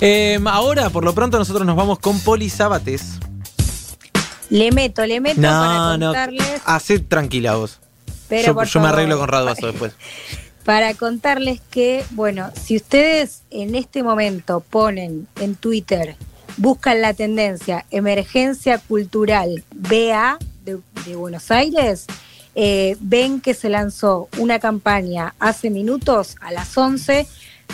Em, ahora, por lo pronto, nosotros nos vamos con Poli Sabates. Le meto, le meto para No, no. contarles. Hacé tranquila vos. pero yo me arreglo con Raduazo después. Para contarles que, bueno, si ustedes en este momento ponen en Twitter, buscan la tendencia emergencia cultural BA de, de Buenos Aires, eh, ven que se lanzó una campaña hace minutos, a las 11,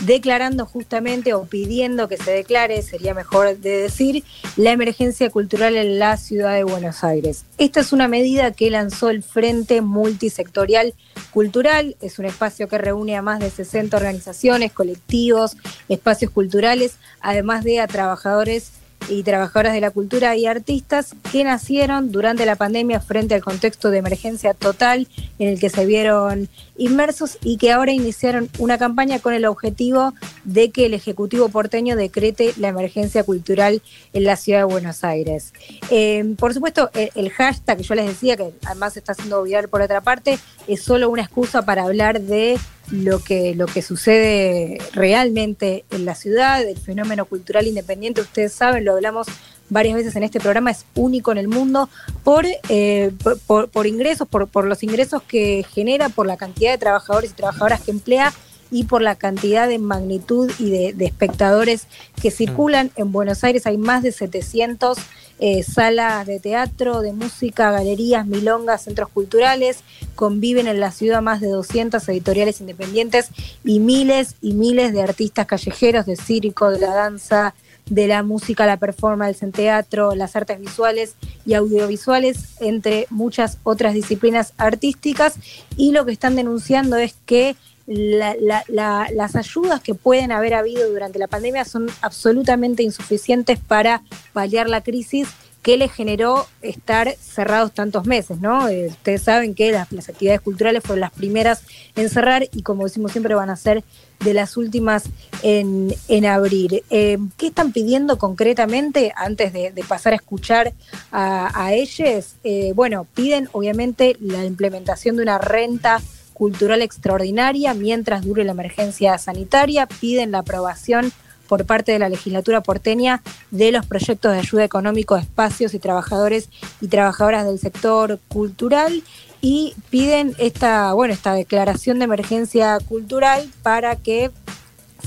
declarando justamente o pidiendo que se declare, sería mejor de decir, la emergencia cultural en la ciudad de Buenos Aires. Esta es una medida que lanzó el Frente Multisectorial Cultural, es un espacio que reúne a más de 60 organizaciones, colectivos, espacios culturales, además de a trabajadores y trabajadoras de la cultura y artistas que nacieron durante la pandemia frente al contexto de emergencia total en el que se vieron inmersos y que ahora iniciaron una campaña con el objetivo de que el Ejecutivo porteño decrete la emergencia cultural en la ciudad de Buenos Aires. Eh, por supuesto, el, hashtag que yo les decía, que además está siendo viral por otra parte, es solo una excusa para hablar de lo que, lo que sucede realmente en la ciudad, el fenómeno cultural independiente, ustedes saben, lo hablamos varias veces en este programa, es único en el mundo por, eh, por, por- por ingresos, por, por los ingresos que genera, por la cantidad de trabajadores y trabajadoras que emplea y por la cantidad de magnitud y de, de espectadores que circulan. En Buenos Aires hay más de 700 eh, salas de teatro, de música, galerías, milongas, centros culturales. Conviven en la ciudad más de 200 editoriales independientes y miles y miles de artistas callejeros de circo, de la danza, de la música, la performance en teatro, las artes visuales y audiovisuales, entre muchas otras disciplinas artísticas. Y lo que están denunciando es que la- la- la- las ayudas que pueden haber habido durante la pandemia son absolutamente insuficientes para paliar la crisis que le generó estar cerrados tantos meses, ¿no? Eh, ustedes saben que las, actividades culturales fueron las primeras en cerrar y como decimos siempre van a ser de las últimas en, en abrir. Eh, ¿Qué están pidiendo concretamente antes de, de pasar a escuchar a, a ellos? Eh, bueno, piden obviamente la implementación de una renta cultural extraordinaria mientras dure la emergencia sanitaria, piden la aprobación por parte de la legislatura porteña de los proyectos de ayuda económico a espacios y trabajadores y trabajadoras del sector cultural y piden esta, bueno, esta declaración de emergencia cultural para que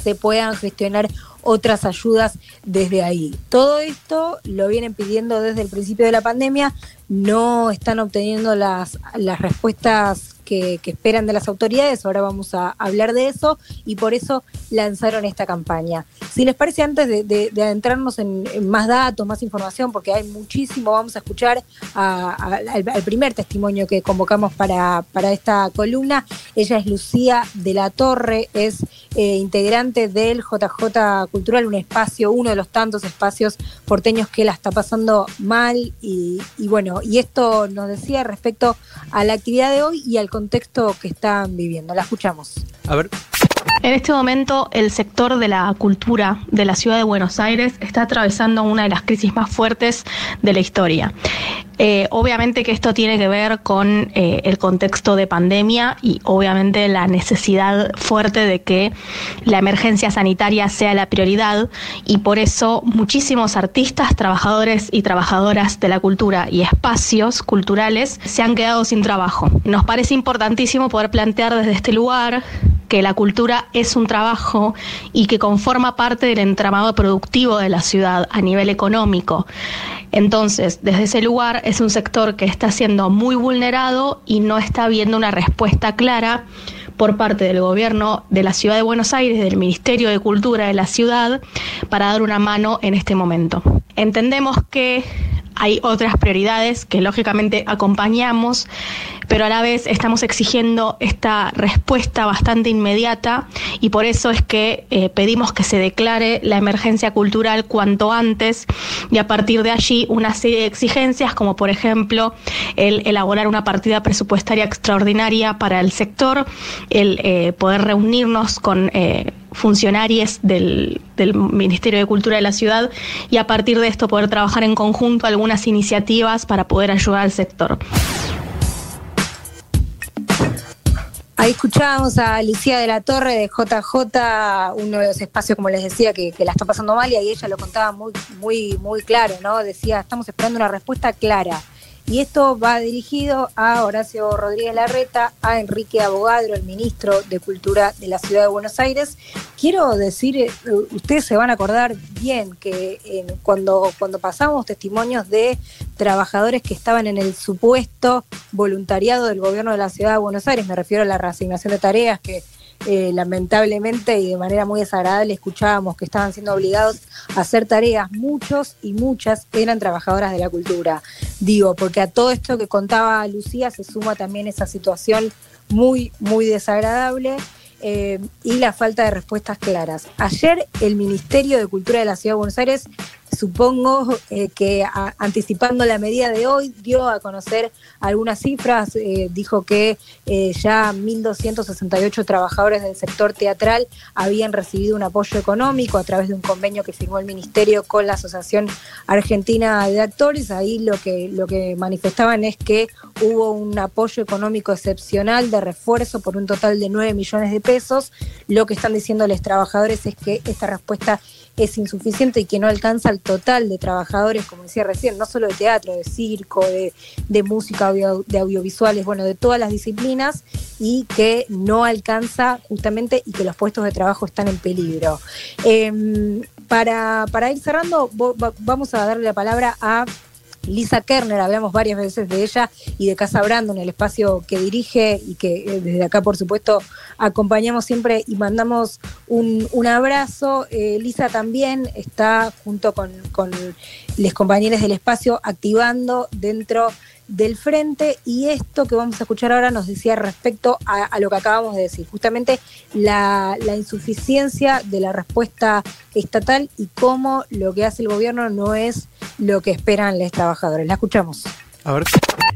se puedan gestionar otras ayudas desde ahí. Todo esto lo vienen pidiendo desde el principio de la pandemia, no están obteniendo las, las respuestas que, esperan de las autoridades, ahora vamos a hablar de eso y por eso lanzaron esta campaña. Si les parece, antes de, de- de adentrarnos en, más datos, más información, porque hay muchísimo, vamos a escuchar al primer testimonio que convocamos para, para esta columna. Ella es Lucía de la Torre, es eh, integrante del JJ Cultural, un espacio, uno de los tantos espacios porteños que la está pasando mal y, y bueno, y esto nos decía respecto a la actividad de hoy y al contexto que están viviendo. La escuchamos. A ver, En este momento, el sector de la cultura de la ciudad de Buenos Aires está atravesando una de las crisis más fuertes de la historia. Eh, obviamente que esto tiene que ver con eh, el contexto de pandemia y obviamente la necesidad fuerte de que la emergencia sanitaria sea la prioridad y por eso muchísimos artistas, trabajadores y trabajadoras de la cultura y espacios culturales se han quedado sin trabajo. Nos parece importantísimo poder plantear desde este lugar que la cultura es un trabajo y que conforma parte del entramado productivo de la ciudad a nivel económico. Entonces, desde ese lugar es un sector que está siendo muy vulnerado y no está habiendo una respuesta clara por parte del gobierno de la ciudad de Buenos Aires, del Ministerio de Cultura de la ciudad, para dar una mano en este momento. Entendemos que hay otras prioridades que lógicamente acompañamos, pero a la vez estamos exigiendo esta respuesta bastante inmediata y por eso es que eh, pedimos que se declare la emergencia cultural cuanto antes y a partir de allí una serie de exigencias como por ejemplo el elaborar una partida presupuestaria extraordinaria para el sector, el eh, poder reunirnos con... eh, funcionarios del, del Ministerio de Cultura de la ciudad y a partir de esto poder trabajar en conjunto algunas iniciativas para poder ayudar al sector. Ahí escuchábamos a Lucía de la Torre de JJ, uno de los espacios, como les decía, que, la está pasando mal y ahí ella lo contaba muy, muy, muy claro, ¿no? Decía, estamos esperando una respuesta clara. Y esto va dirigido a Horacio Rodríguez Larreta, a Enrique Abogadro, el ministro de Cultura de la Ciudad de Buenos Aires. Quiero decir, eh, ustedes se van a acordar bien que cuando, cuando pasamos testimonios de trabajadores que estaban en el supuesto voluntariado del gobierno de la Ciudad de Buenos Aires, me refiero a la reasignación de tareas que eh, lamentablemente y de manera muy desagradable escuchábamos que estaban siendo obligados a hacer tareas, muchos y muchas eran trabajadoras de la cultura. Digo, porque a todo esto que contaba Lucía se suma también esa situación muy, muy desagradable. Eh, y la falta de respuestas claras. Ayer el Ministerio de Cultura de la Ciudad de Buenos Aires supongo eh, que anticipando la medida de hoy dio a conocer algunas cifras, eh, dijo que eh, ya 1.268 trabajadores del sector teatral habían recibido un apoyo económico a través de un convenio que firmó el Ministerio con la Asociación Argentina de Actores. Ahí lo que, lo que manifestaban es que hubo un apoyo económico excepcional de refuerzo por un total de 9 millones de pesos. Lo que están diciendo los trabajadores es que esta respuesta es insuficiente y que no alcanza el total de trabajadores, como decía recién, no solo de teatro, de circo, de, música, de audiovisuales, bueno, de todas las disciplinas y que no alcanza justamente y que los puestos de trabajo están en peligro. Em, para, para ir cerrando, vamos a darle la palabra a Lisa Kerner, hablamos varias veces de ella y de Casa Brando en el espacio que dirige y que eh, desde acá, por supuesto, acompañamos siempre y mandamos un, abrazo. Eh, Lisa también está junto con, los compañeros del espacio activando dentro del frente y esto que vamos a escuchar ahora nos decía respecto a, lo que acabamos de decir, justamente la, insuficiencia de la respuesta estatal y cómo lo que hace el gobierno no es lo que esperan los trabajadores. La escuchamos. A ver.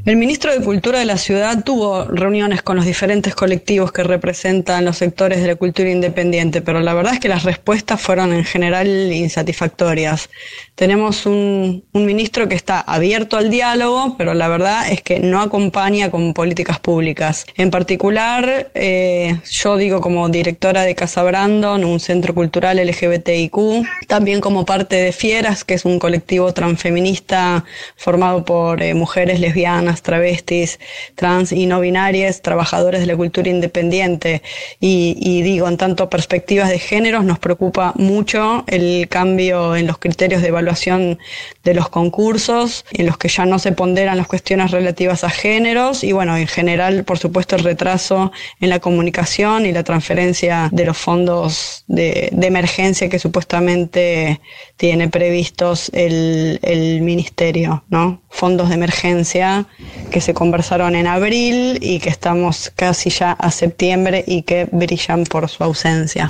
El ministro de Cultura de la ciudad tuvo reuniones con los diferentes colectivos que representan los sectores de la cultura independiente, pero la verdad es que las respuestas fueron en general insatisfactorias. Tenemos un, ministro que está abierto al diálogo, pero la verdad es que no acompaña con políticas públicas. En particular, eh, yo digo como directora de Casa Brandon, un centro cultural LGBTIQ, también como parte de Fieras, que es un colectivo transfeminista formado por eh, mujeres lesbianas travestis, trans y no binarias, trabajadores de la cultura independiente. Y, digo, en tanto perspectivas de géneros, nos preocupa mucho el cambio en los criterios de evaluación de los concursos, en los que ya no se ponderan las cuestiones relativas a géneros y bueno, en general, por supuesto, el retraso en la comunicación y la transferencia de los fondos de, emergencia que supuestamente tiene previstos el, el ministerio, ¿no? Fondos de emergencia que se conversaron en abril y que estamos casi ya a septiembre y que brillan por su ausencia.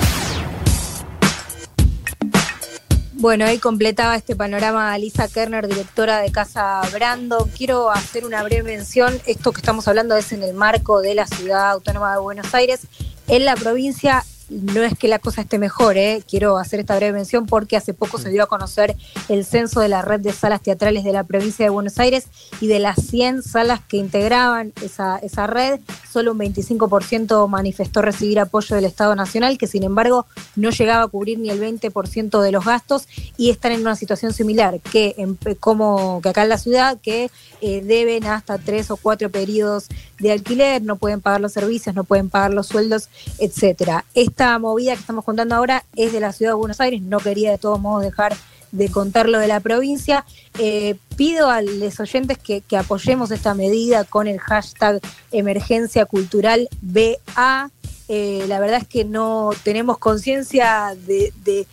Bueno, ahí completaba este panorama Lisa Kerner, directora de Casa Brando. Quiero hacer una breve mención. Esto que estamos hablando es en el marco de la ciudad autónoma de Buenos Aires. En la provincia no es que la cosa esté mejor, ¿eh? quiero hacer esta breve mención porque hace poco se dio a conocer el censo de la red de salas teatrales de la provincia de Buenos Aires y de las 100 salas que integraban esa, esa red, solo un 25% manifestó recibir apoyo del Estado Nacional, que sin embargo no llegaba a cubrir ni el 20% de los gastos y están en una situación similar que, como que acá en la ciudad, que eh, deben hasta tres o cuatro periodos de alquiler, no pueden pagar los servicios, no pueden pagar los sueldos, etcétera. Esta movida que estamos contando ahora es de la ciudad de Buenos Aires, no quería de todos modos dejar de contar lo de la provincia. Eh, pido a los oyentes que, apoyemos esta medida con el hashtag emergencia cultural BA. Eh, la verdad es que no tenemos conciencia de,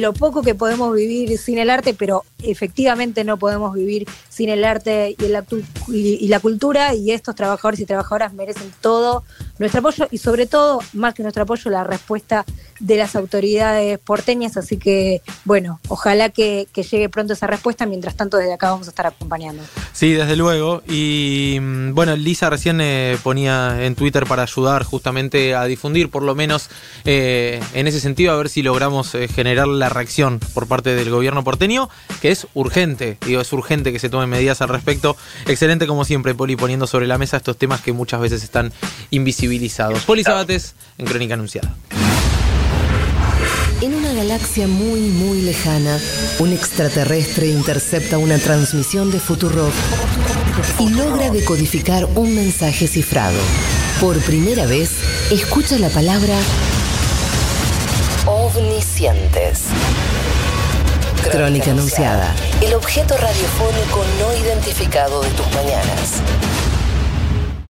lo poco que podemos vivir sin el arte, pero efectivamente no podemos vivir sin el arte y la, y la cultura y estos trabajadores y trabajadoras merecen todo nuestro apoyo y sobre todo, más que nuestro apoyo, la respuesta de las autoridades porteñas, así que bueno, ojalá que, llegue pronto esa respuesta, mientras tanto desde acá vamos a estar acompañando. Sí, desde luego, y mm, bueno, Lisa recién eh, ponía en Twitter para ayudar justamente a difundir, por lo menos eh, en ese sentido, a ver si logramos eh, generar la reacción por parte del gobierno porteño, que es urgente, digo, es urgente que se tomen medidas al respecto. Excelente como siempre, Poli, poniendo sobre la mesa estos temas que muchas veces están invisibilizados. Poli Sabates en Crónica Anunciada. Una galaxia muy, muy lejana, un extraterrestre intercepta una transmisión de Futuro y logra decodificar un mensaje cifrado. Por primera vez, escucha la palabra omniscientes. Crónica anunciada. El objeto radiofónico no identificado de tus mañanas.